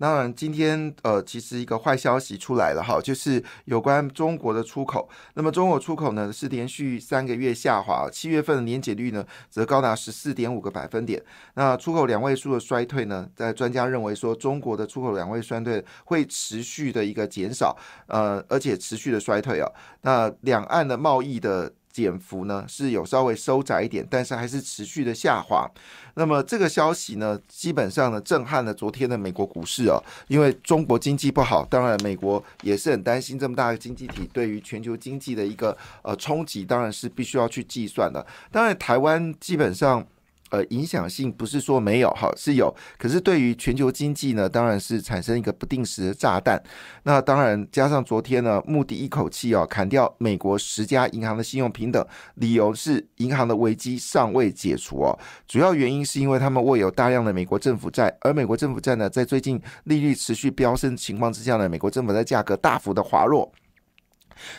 当然，今天呃，其实一个坏消息出来了哈，就是有关中国的出口。那么中国出口呢是连续三个月下滑，七月份的年减率呢则高达十四点五个百分点。那出口两位数的衰退呢，在专家认为说，中国的出口两位衰退会持续的一个减少，呃，而且持续的衰退啊。那两岸的贸易的。减幅呢是有稍微收窄一点，但是还是持续的下滑。那么这个消息呢，基本上呢震撼了昨天的美国股市哦，因为中国经济不好，当然美国也是很担心这么大的经济体对于全球经济的一个呃冲击，当然是必须要去计算的。当然台湾基本上。呃，影响性不是说没有哈，是有，可是对于全球经济呢，当然是产生一个不定时的炸弹。那当然加上昨天呢，穆迪一口气哦砍掉美国十家银行的信用平等，理由是银行的危机尚未解除哦。主要原因是因为他们握有大量的美国政府债，而美国政府债呢，在最近利率持续飙升情况之下呢，美国政府债价格大幅的滑落。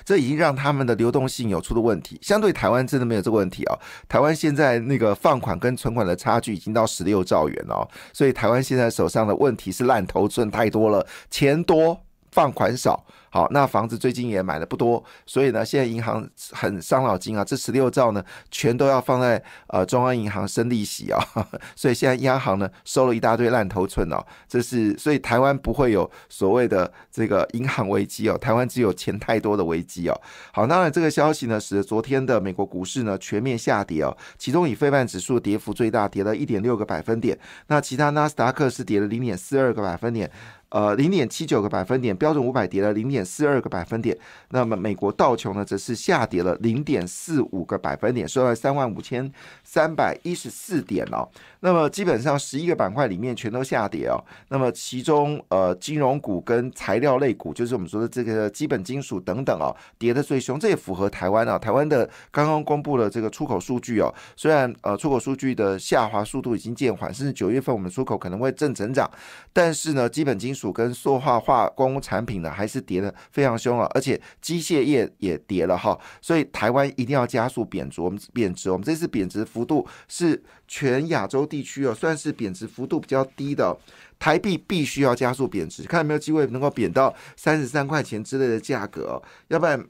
这已经让他们的流动性有出了问题，相对台湾真的没有这个问题哦。台湾现在那个放款跟存款的差距已经到十六兆元哦，所以台湾现在手上的问题是烂头寸太多了，钱多放款少。好，那房子最近也买的不多，所以呢，现在银行很伤脑筋啊。这十六兆呢，全都要放在呃中央银行生利息啊，所以现在央行呢收了一大堆烂头寸哦。这是所以台湾不会有所谓的这个银行危机哦，台湾只有钱太多的危机哦。好，当然这个消息呢，使得昨天的美国股市呢全面下跌哦，其中以费曼指数跌幅最大，跌了一点六个百分点。那其他纳斯达克是跌了零点四二个百分点。呃，零点七九个百分点，标准五百跌了零点四二个百分点。那么美国道琼呢，则是下跌了零点四五个百分点，收在三万五千三百一十四点哦。那么基本上十一个板块里面全都下跌哦。那么其中呃，金融股跟材料类股，就是我们说的这个基本金属等等哦，跌的最凶。这也符合台湾啊，台湾的刚刚公布了这个出口数据哦。虽然呃出口数据的下滑速度已经渐缓，甚至九月份我们出口可能会正成长，但是呢，基本金属跟塑化化工产品呢，还是跌的非常凶啊，而且机械业也跌了哈，所以台湾一定要加速贬值。我们贬值，我们这次贬值幅度是全亚洲地区哦，算是贬值幅度比较低的。台币必须要加速贬值，看有没有机会能够贬到三十三块钱之类的价格，要不然。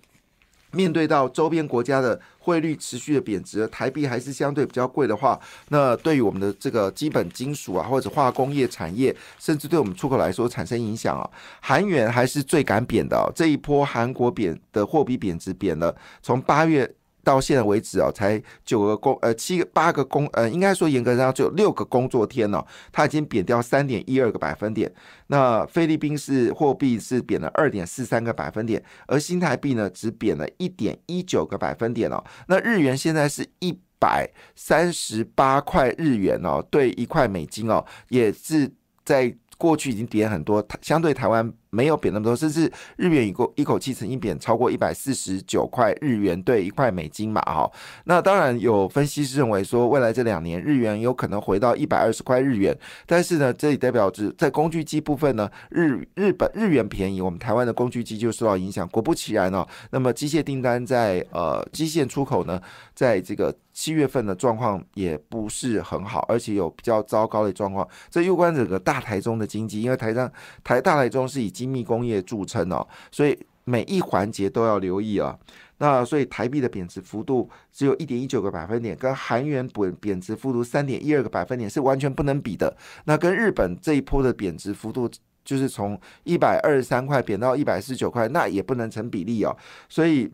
面对到周边国家的汇率持续的贬值，台币还是相对比较贵的话，那对于我们的这个基本金属啊，或者化工业产业，甚至对我们出口来说产生影响啊。韩元还是最敢贬的，这一波韩国贬的货币贬值贬了，从八月。到现在为止啊，才九个工呃七个八个工呃，应该说严格上只有六个工作天哦，它已经贬掉三点一二个百分点。那菲律宾是货币是贬了二点四三个百分点，而新台币呢只贬了一点一九个百分点哦。那日元现在是一百三十八块日元哦，对一块美金哦，也是在过去已经跌很多，相对台湾。没有贬那么多，甚至日元一口一口气曾经贬超过一百四十九块日元兑一块美金嘛，哈。那当然有分析师认为说，未来这两年日元有可能回到一百二十块日元，但是呢，这里代表着在工具机部分呢，日日本日元便宜，我们台湾的工具机就受到影响。果不其然哦，那么机械订单在呃机械出口呢，在这个七月份的状况也不是很好，而且有比较糟糕的状况。这攸关整个大台中的经济，因为台上台大台中是以精密工业著称哦，所以每一环节都要留意啊。那所以台币的贬值幅度只有一点一九个百分点，跟韩元贬贬值幅度三点一二个百分点是完全不能比的。那跟日本这一波的贬值幅度，就是从一百二十三块贬到一百四十九块，那也不能成比例哦。所以。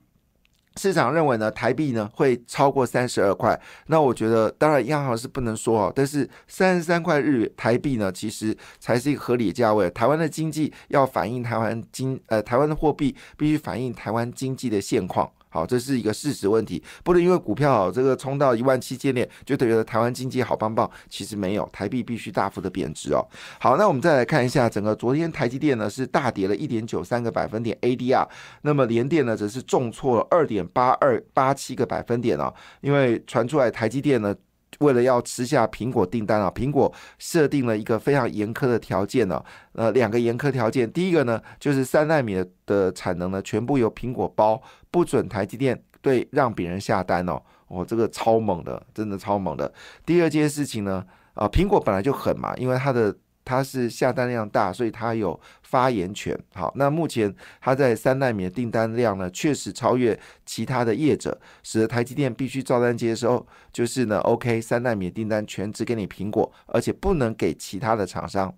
市场认为呢，台币呢会超过三十二块。那我觉得，当然央行是不能说哦，但是三十三块日台币呢，其实才是一个合理价位。台湾的经济要反映台湾经，呃，台湾的货币必须反映台湾经济的现况。好，这是一个事实问题，不能因为股票这个冲到一万七千点，就觉得台湾经济好棒棒。其实没有，台币必须大幅的贬值哦。好，那我们再来看一下，整个昨天台积电呢是大跌了一点九三个百分点 ADR，那么联电呢则是重挫了二点八二八七个百分点哦，因为传出来台积电呢。为了要吃下苹果订单啊，苹果设定了一个非常严苛的条件呢，呃，两个严苛条件，第一个呢就是三纳米的的产能呢全部由苹果包，不准台积电对让别人下单哦，哦，这个超猛的，真的超猛的。第二件事情呢，啊，苹果本来就狠嘛，因为它的。它是下单量大，所以它有发言权。好，那目前它在三纳米的订单量呢，确实超越其他的业者，使得台积电必须照单接收。就是呢，OK，三纳米的订单全只给你苹果，而且不能给其他的厂商。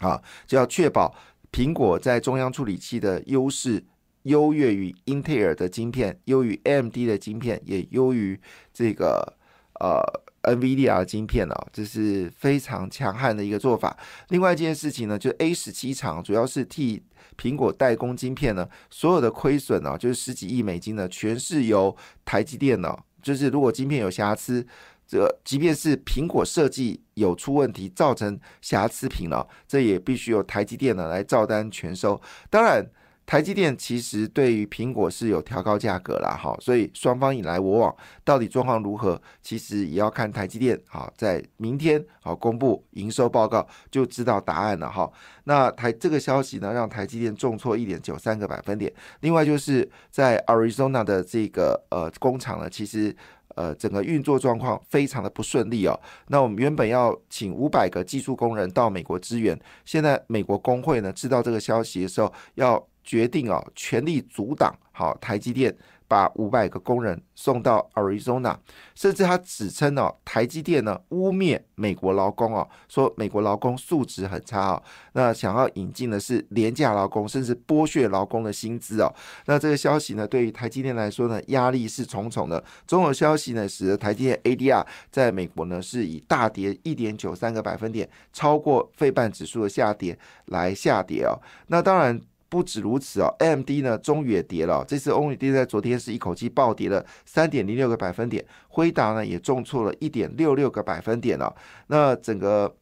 啊，就要确保苹果在中央处理器的优势优越于英特尔的晶片，优于 AMD 的晶片，也优于这个呃。NVIDIA 晶片啊，这是非常强悍的一个做法。另外一件事情呢，就 A 十七厂主要是替苹果代工晶片呢，所有的亏损呢，就是十几亿美金呢，全是由台积电呢，就是如果晶片有瑕疵，这即便是苹果设计有出问题，造成瑕疵品了，这也必须由台积电呢来照单全收。当然。台积电其实对于苹果是有调高价格啦，哈，所以双方你来我往，到底状况如何，其实也要看台积电好在明天好公布营收报告就知道答案了哈。那台这个消息呢，让台积电重挫一点九三个百分点。另外就是在 Arizona 的这个呃工厂呢，其实呃整个运作状况非常的不顺利哦。那我们原本要请五百个技术工人到美国支援，现在美国工会呢知道这个消息的时候要。决定哦，全力阻挡好台积电把五百个工人送到 Arizona，甚至他指称哦，台积电呢污蔑美国劳工哦，说美国劳工素质很差哦，那想要引进的是廉价劳工，甚至剥削劳工的薪资哦。那这个消息呢，对于台积电来说呢，压力是重重的。综合消息呢，使得台积电 ADR 在美国呢是以大跌一点九三个百分点，超过费半指数的下跌来下跌哦。那当然。不止如此哦，AMD 呢终于也跌了。这次 AMD 在昨天是一口气暴跌了三点零六个百分点，辉达呢也重挫了一点六六个百分点了。那整个。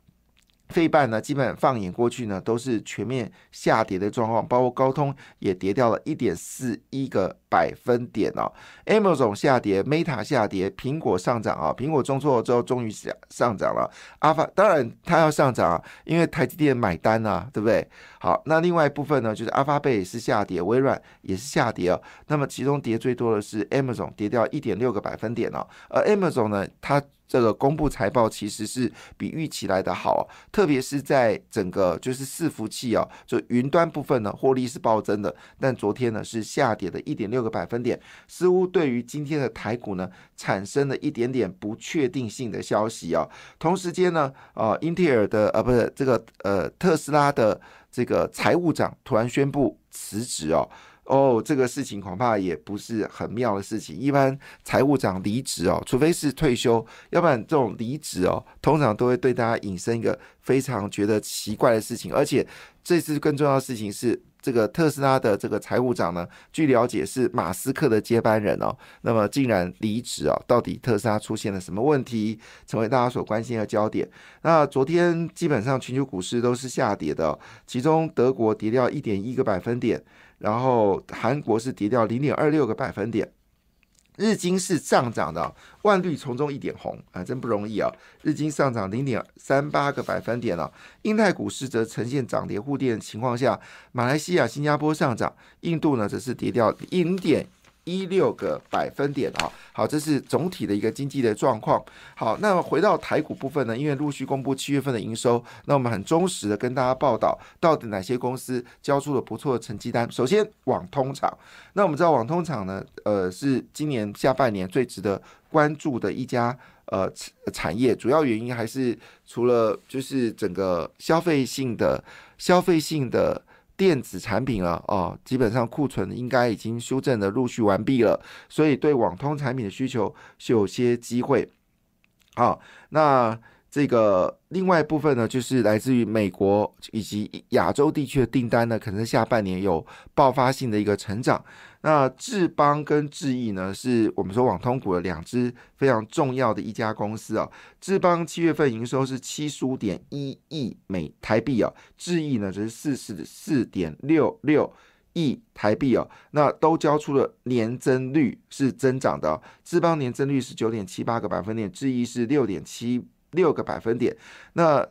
费半呢，基本放眼过去呢，都是全面下跌的状况，包括高通也跌掉了一点四一个百分点哦。Amazon 下跌，Meta 下跌，苹果上涨啊，苹果中错之后终于上上涨了。阿发当然它要上涨啊，因为台积电买单啊，对不对？好，那另外一部分呢，就是阿发贝也是下跌，微软也是下跌哦。那么其中跌最多的是 Amazon，跌掉一点六个百分点哦。而 Amazon 呢，它这个公布财报其实是比预期来的好，特别是在整个就是伺服器啊，就云端部分呢，获利是暴增的。但昨天呢是下跌的一点六个百分点，似乎对于今天的台股呢产生了一点点不确定性的消息啊。同时间呢，呃，英特尔的呃不是这个呃特斯拉的这个财务长突然宣布辞职哦。哦，这个事情恐怕也不是很妙的事情。一般财务长离职哦，除非是退休，要不然这种离职哦，通常都会对大家引申一个非常觉得奇怪的事情。而且这次更重要的事情是，这个特斯拉的这个财务长呢，据了解是马斯克的接班人哦，那么竟然离职啊？到底特斯拉出现了什么问题，成为大家所关心的焦点？那昨天基本上全球股市都是下跌的，其中德国跌掉一点一个百分点。然后韩国是跌掉零点二六个百分点，日经是上涨的，万绿丛中一点红啊，真不容易啊！日经上涨零点三八个百分点了，印泰股市则呈现涨跌互跌的情况下，马来西亚、新加坡上涨，印度呢则是跌掉零点。一六个百分点啊，好，这是总体的一个经济的状况。好，那么回到台股部分呢，因为陆续公布七月份的营收，那我们很忠实的跟大家报道，到底哪些公司交出了不错的成绩单。首先，网通厂，那我们知道网通厂呢，呃，是今年下半年最值得关注的一家呃产业，主要原因还是除了就是整个消费性的消费性的。电子产品了，哦，基本上库存应该已经修正的陆续完毕了，所以对网通产品的需求是有些机会。好，那。这个另外一部分呢，就是来自于美国以及亚洲地区的订单呢，可能下半年有爆发性的一个成长。那智邦跟智毅呢，是我们说网通股的两只非常重要的一家公司啊。智邦七月份营收是七十五点一亿美台币啊，智毅呢则是四十四点六六亿台币哦，那都交出了年增率是增长的，智邦年增率是九点七八个百分点，智易是六点七六个百分点，那。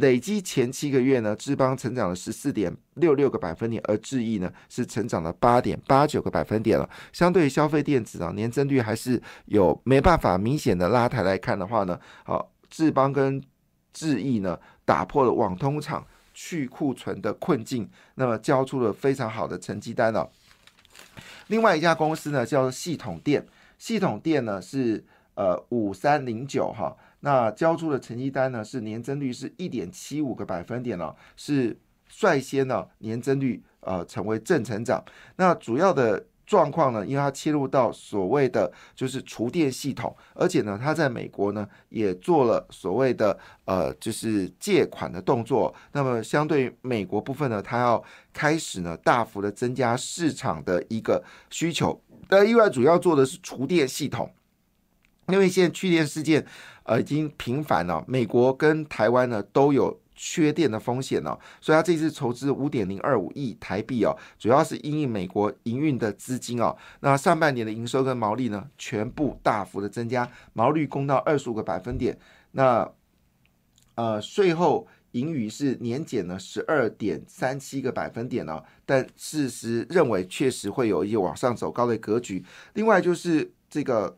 累积前七个月呢，智邦成长了十四点六六个百分点，而智易呢是成长了八点八九个百分点了。相对于消费电子啊，年增率还是有没办法明显的拉抬来看的话呢，好，智邦跟智易呢打破了网通厂去库存的困境，那么交出了非常好的成绩单了。另外一家公司呢叫做系统电，系统电呢是呃五三零九哈。那交出的成绩单呢，是年增率是一点七五个百分点了，是率先呢年增率呃成为正成长。那主要的状况呢，因为它切入到所谓的就是厨电系统，而且呢，它在美国呢也做了所谓的呃就是借款的动作。那么相对美国部分呢，它要开始呢大幅的增加市场的一个需求。那另外主要做的是厨电系统。因为现在去电事件，呃，已经频繁了。美国跟台湾呢都有缺电的风险了，所以他这次筹资五点零二五亿台币哦，主要是因应美国营运的资金哦。那上半年的营收跟毛利呢，全部大幅的增加，毛率攻到二十五个百分点。那呃，税后盈余是年减了十二点三七个百分点哦，但事实认为确实会有一些往上走高的格局。另外就是这个。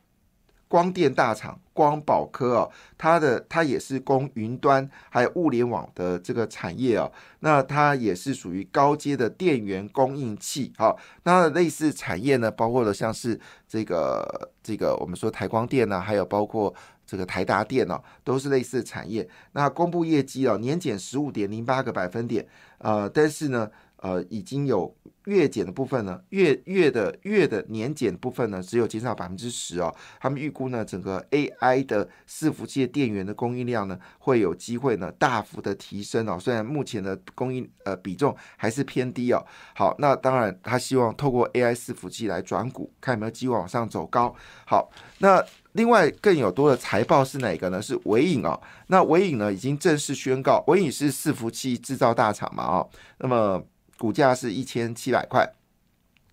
光电大厂光宝科哦，它的它也是供云端还有物联网的这个产业哦，那它也是属于高阶的电源供应器。好，那类似产业呢，包括了像是这个这个我们说台光电呢，还有包括这个台达电哦，都是类似的产业。那公布业绩哦，年减十五点零八个百分点，呃，但是呢，呃，已经有。月减的部分呢，月月的月的年减部分呢，只有减少百分之十哦。他们预估呢，整个 AI 的伺服器电源的供应量呢，会有机会呢大幅的提升哦。虽然目前的供应呃比重还是偏低哦。好，那当然他希望透过 AI 伺服器来转股，看有没有机会往上走高。好，那另外更有多的财报是哪个呢？是伟影哦。那伟影呢已经正式宣告，伟影是伺服器制造大厂嘛哦。那么股价是一千七百块。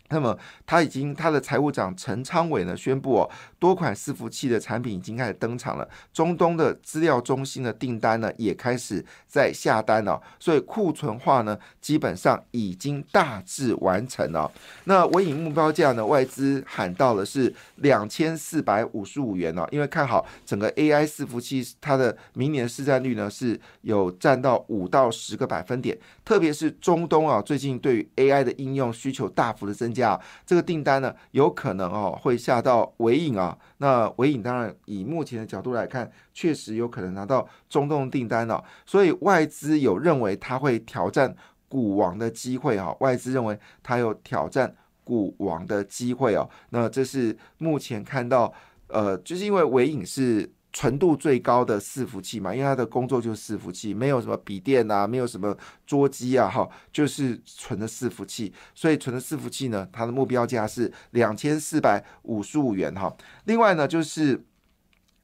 那么，他已经他的财务长陈昌伟呢宣布哦，多款伺服器的产品已经开始登场了。中东的资料中心的订单呢也开始在下单了，所以库存化呢基本上已经大致完成了。那尾影目标价呢，外资喊到了是两千四百五十五元哦，因为看好整个 AI 伺服器，它的明年市占率呢是有占到五到十个百分点，特别是中东啊，最近对于 AI 的应用需求大幅的增。价这个订单呢，有可能哦会下到尾影啊。那尾影当然以目前的角度来看，确实有可能拿到中东订单了。所以外资有认为它会挑战股王的机会哦。外资认为它有挑战股王的机会哦。那这是目前看到，呃，就是因为尾影是。纯度最高的伺服器嘛，因为它的工作就是伺服器，没有什么笔电啊，没有什么桌机啊，哈，就是纯的伺服器。所以纯的伺服器呢，它的目标价是两千四百五十五元哈。另外呢，就是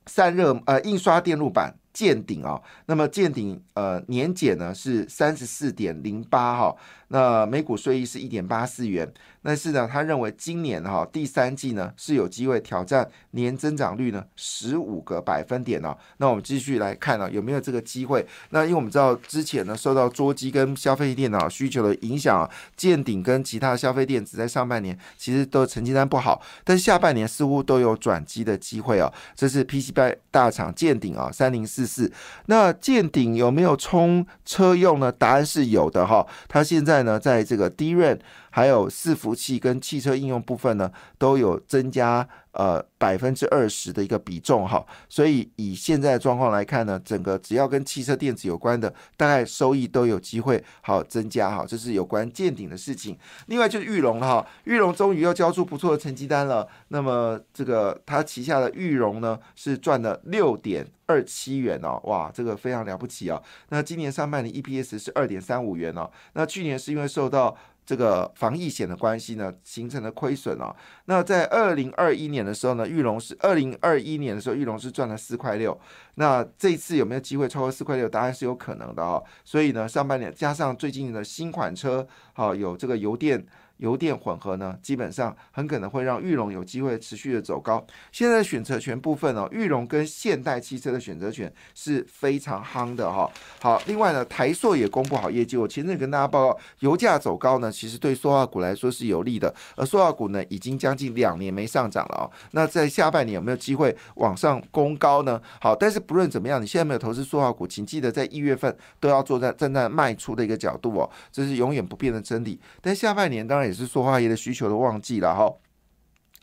散热呃印刷电路板见顶啊，那么见顶呃年减呢是三十四点零八哈，那每股税益是一点八四元。但是呢，他认为今年哈第三季呢是有机会挑战年增长率呢十五个百分点哦。那我们继续来看呢，有没有这个机会？那因为我们知道之前呢受到桌机跟消费电脑需求的影响，建鼎跟其他消费电子在上半年其实都成绩单不好，但下半年似乎都有转机的机会哦。这是 PCB 大厂建鼎啊，三零四四。那建鼎有没有充车用呢？答案是有的哈。它现在呢在这个 DRAM。还有伺服器跟汽车应用部分呢，都有增加呃百分之二十的一个比重哈，所以以现在的状况来看呢，整个只要跟汽车电子有关的，大概收益都有机会好增加哈，这是有关见顶的事情。另外就是玉龙哈，玉龙终于又交出不错的成绩单了，那么这个它旗下的玉龙呢是赚了六点二七元哦，哇，这个非常了不起啊。那今年上半年 EPS 是二点三五元哦，那去年是因为受到这个防疫险的关系呢，形成了亏损哦。那在二零二一年的时候呢，玉龙是二零二一年的时候，玉龙是赚了四块六。那这次有没有机会超过四块六？答案是有可能的哦。所以呢，上半年加上最近的新款车，好有这个油电。油电混合呢，基本上很可能会让玉龙有机会持续的走高。现在选择权部分哦，玉龙跟现代汽车的选择权是非常夯的哈。好，另外呢，台塑也公布好业绩。我前阵跟大家报告，油价走高呢，其实对塑化股来说是有利的。而塑化股呢，已经将近两年没上涨了哦。那在下半年有没有机会往上攻高呢？好，但是不论怎么样，你现在没有投资塑化股，请记得在一月份都要坐在站在卖出的一个角度哦，这是永远不变的真理。但下半年当然也。是塑化业的需求的旺季了哈。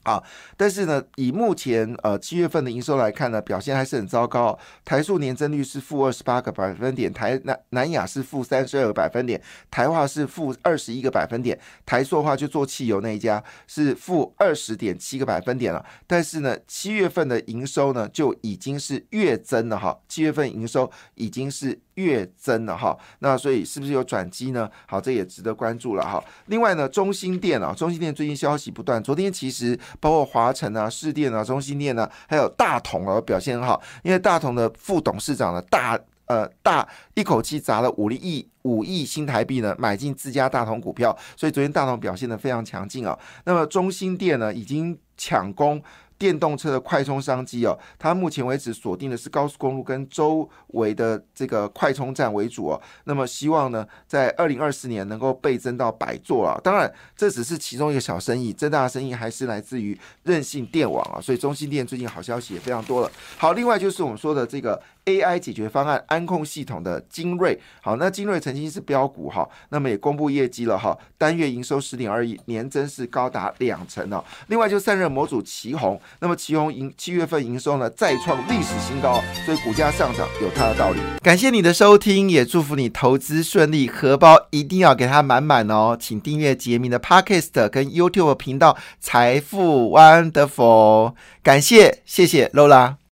啊，但是呢，以目前呃七月份的营收来看呢，表现还是很糟糕。台塑年增率是负二十八个百分点，台南南亚是负三十二个百分点，台化是负二十一个百分点，台塑的话就做汽油那一家是负二十点七个百分点了。但是呢，七月份的营收呢就已经是月增了哈，七月份营收已经是月增了哈。那所以是不是有转机呢？好，这也值得关注了哈。另外呢，中心店啊，中心店最近消息不断，昨天其实。包括华晨啊、市电啊、中心电呢，还有大同啊表现很好，因为大同的副董事长呢大呃大一口气砸了五亿五亿新台币呢买进自家大同股票，所以昨天大同表现的非常强劲啊。那么中心电呢已经抢攻。电动车的快充商机哦，它目前为止锁定的是高速公路跟周围的这个快充站为主哦。那么希望呢，在二零二四年能够倍增到百座啊。当然，这只是其中一个小生意，最大的生意还是来自于任性电网啊。所以中心电最近好消息也非常多了。好，另外就是我们说的这个 AI 解决方案安控系统的精锐。好，那精锐曾经是标股哈，那么也公布业绩了哈，单月营收十点二亿，年增是高达两成哦。另外就散热模组旗宏。那么旗宏营七月份营收呢再创历史新高，所以股价上涨有它的道理。感谢你的收听，也祝福你投资顺利，荷包一定要给它满满哦。请订阅杰明的 Podcast 跟 YouTube 频道财富 Wonderful，感谢谢谢 Lola。